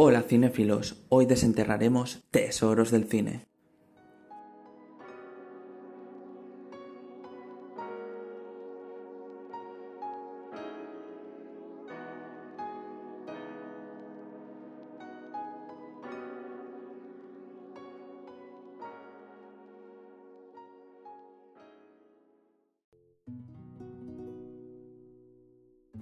Hola cinéfilos, hoy desenterraremos tesoros del cine.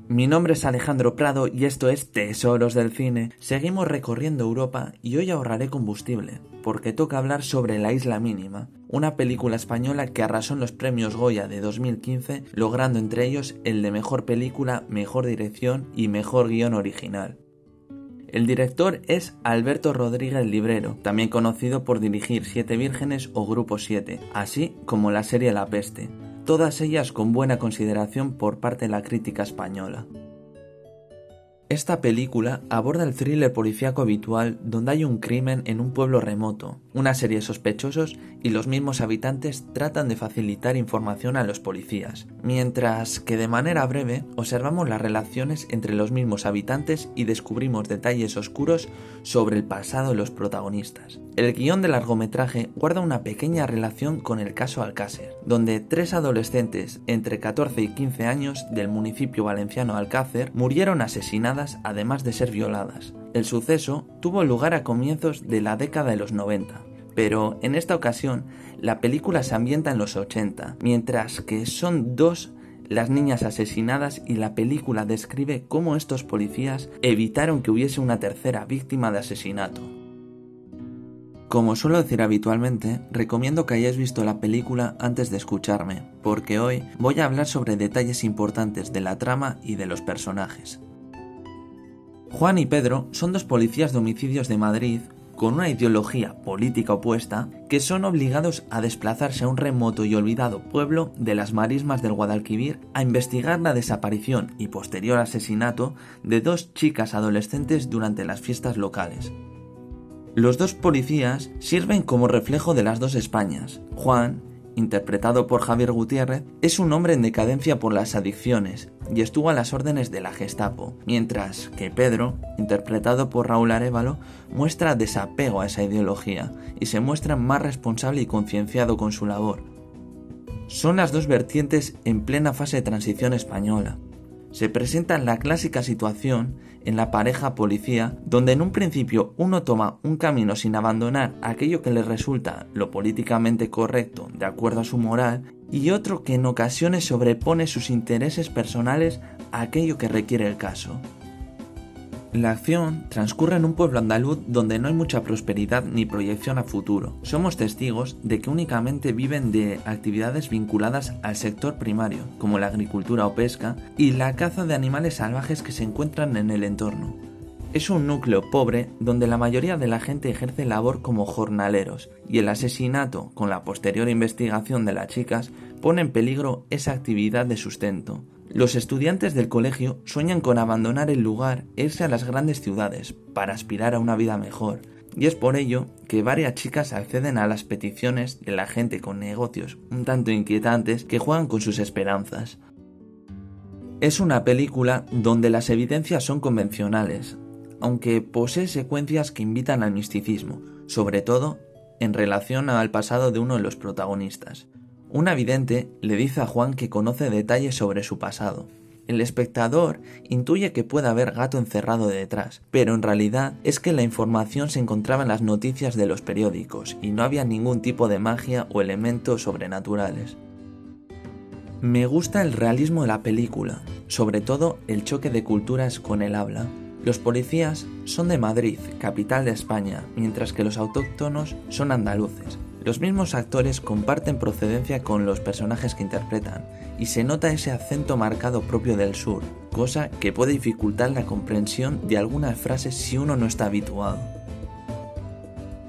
Mi nombre es Alejandro Prado y esto es Tesoros del Cine. Seguimos recorriendo Europa y hoy ahorraré combustible, porque toca hablar sobre La Isla Mínima, una película española que arrasó en los premios Goya de 2015, logrando entre ellos el de Mejor Película, Mejor Dirección y Mejor Guión Original. El director es Alberto Rodríguez Librero, también conocido por dirigir Siete Vírgenes o Grupo 7, así como la serie La Peste todas ellas con buena consideración por parte de la crítica española. Esta película aborda el thriller policíaco habitual donde hay un crimen en un pueblo remoto, una serie de sospechosos y los mismos habitantes tratan de facilitar información a los policías, mientras que de manera breve observamos las relaciones entre los mismos habitantes y descubrimos detalles oscuros sobre el pasado de los protagonistas. El guion del largometraje guarda una pequeña relación con el caso Alcácer, donde tres adolescentes entre 14 y 15 años del municipio valenciano Alcácer murieron además de ser violadas. El suceso tuvo lugar a comienzos de la década de los 90, pero en esta ocasión la película se ambienta en los 80, mientras que son dos las niñas asesinadas y la película describe cómo estos policías evitaron que hubiese una tercera víctima de asesinato. Como suelo decir habitualmente, recomiendo que hayáis visto la película antes de escucharme, porque hoy voy a hablar sobre detalles importantes de la trama y de los personajes. Juan y Pedro son dos policías de homicidios de Madrid con una ideología política opuesta que son obligados a desplazarse a un remoto y olvidado pueblo de las marismas del Guadalquivir a investigar la desaparición y posterior asesinato de dos chicas adolescentes durante las fiestas locales. Los dos policías sirven como reflejo de las dos Españas. Juan, interpretado por Javier Gutiérrez, es un hombre en decadencia por las adicciones y estuvo a las órdenes de la Gestapo, mientras que Pedro, interpretado por Raúl Arevalo, muestra desapego a esa ideología y se muestra más responsable y concienciado con su labor. Son las dos vertientes en plena fase de transición española, se presenta la clásica situación en la pareja policía donde en un principio uno toma un camino sin abandonar aquello que le resulta lo políticamente correcto de acuerdo a su moral y otro que en ocasiones sobrepone sus intereses personales a aquello que requiere el caso. La acción transcurre en un pueblo andaluz donde no hay mucha prosperidad ni proyección a futuro. Somos testigos de que únicamente viven de actividades vinculadas al sector primario, como la agricultura o pesca, y la caza de animales salvajes que se encuentran en el entorno. Es un núcleo pobre donde la mayoría de la gente ejerce labor como jornaleros y el asesinato, con la posterior investigación de las chicas, pone en peligro esa actividad de sustento. Los estudiantes del colegio sueñan con abandonar el lugar irse a las grandes ciudades para aspirar a una vida mejor, y es por ello que varias chicas acceden a las peticiones de la gente con negocios un tanto inquietantes que juegan con sus esperanzas. Es una película donde las evidencias son convencionales, aunque posee secuencias que invitan al misticismo, sobre todo en relación al pasado de uno de los protagonistas. Un vidente le dice a Juan que conoce detalles sobre su pasado. El espectador intuye que puede haber gato encerrado detrás, pero en realidad es que la información se encontraba en las noticias de los periódicos y no había ningún tipo de magia o elementos sobrenaturales. Me gusta el realismo de la película, sobre todo el choque de culturas con el habla. Los policías son de Madrid, capital de España, mientras que los autóctonos son andaluces. Los mismos actores comparten procedencia con los personajes que interpretan, y se nota ese acento marcado propio del sur, cosa que puede dificultar la comprensión de algunas frases si uno no está habituado.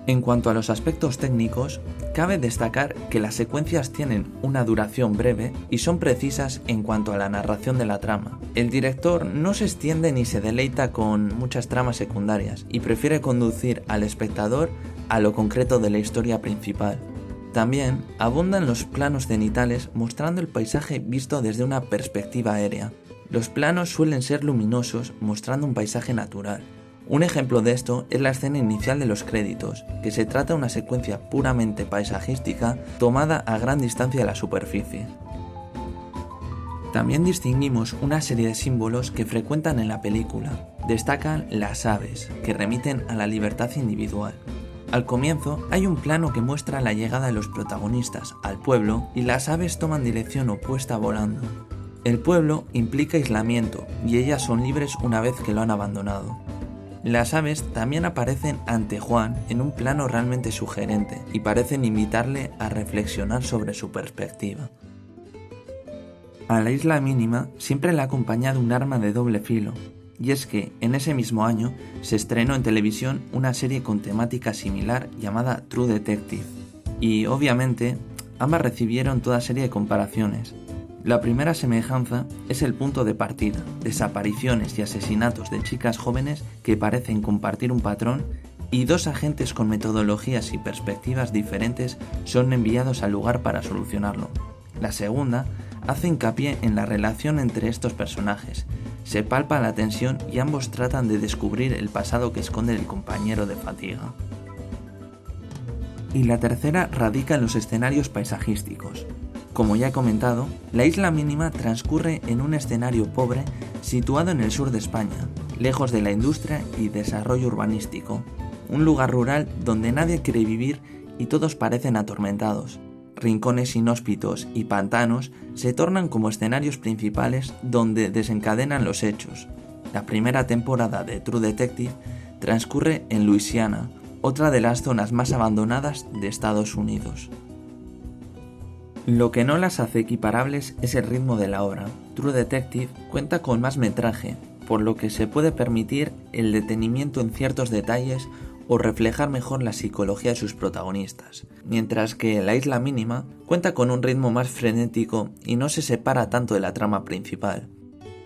En cuanto a los aspectos técnicos, cabe destacar que las secuencias tienen una duración breve y son precisas en cuanto a la narración de la trama. El director no se extiende ni se deleita con muchas tramas secundarias y prefiere conducir al espectador a lo concreto de la historia principal. También abundan los planos cenitales mostrando el paisaje visto desde una perspectiva aérea. Los planos suelen ser luminosos mostrando un paisaje natural. Un ejemplo de esto es la escena inicial de los créditos, que se trata de una secuencia puramente paisajística tomada a gran distancia de la superficie. También distinguimos una serie de símbolos que frecuentan en la película. Destacan las aves, que remiten a la libertad individual. Al comienzo hay un plano que muestra la llegada de los protagonistas al pueblo y las aves toman dirección opuesta volando. El pueblo implica aislamiento y ellas son libres una vez que lo han abandonado. Las aves también aparecen ante Juan en un plano realmente sugerente y parecen invitarle a reflexionar sobre su perspectiva. A la isla mínima siempre le ha acompañado un arma de doble filo, y es que en ese mismo año se estrenó en televisión una serie con temática similar llamada True Detective, y obviamente ambas recibieron toda serie de comparaciones. La primera semejanza es el punto de partida, desapariciones y asesinatos de chicas jóvenes que parecen compartir un patrón y dos agentes con metodologías y perspectivas diferentes son enviados al lugar para solucionarlo. La segunda hace hincapié en la relación entre estos personajes. Se palpa la tensión y ambos tratan de descubrir el pasado que esconde el compañero de fatiga. Y la tercera radica en los escenarios paisajísticos. Como ya he comentado, la isla mínima transcurre en un escenario pobre situado en el sur de España, lejos de la industria y desarrollo urbanístico, un lugar rural donde nadie quiere vivir y todos parecen atormentados rincones inhóspitos y pantanos se tornan como escenarios principales donde desencadenan los hechos. La primera temporada de True Detective transcurre en Luisiana, otra de las zonas más abandonadas de Estados Unidos. Lo que no las hace equiparables es el ritmo de la obra. True Detective cuenta con más metraje, por lo que se puede permitir el detenimiento en ciertos detalles o reflejar mejor la psicología de sus protagonistas, mientras que La Isla Mínima cuenta con un ritmo más frenético y no se separa tanto de la trama principal.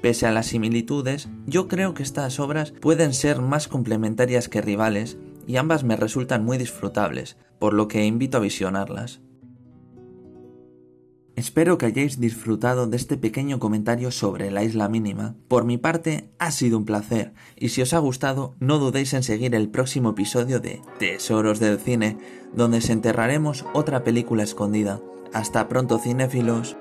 Pese a las similitudes, yo creo que estas obras pueden ser más complementarias que rivales y ambas me resultan muy disfrutables, por lo que invito a visionarlas. Espero que hayáis disfrutado de este pequeño comentario sobre la isla mínima. Por mi parte, ha sido un placer, y si os ha gustado, no dudéis en seguir el próximo episodio de Tesoros del Cine, donde se enterraremos otra película escondida. Hasta pronto, cinéfilos.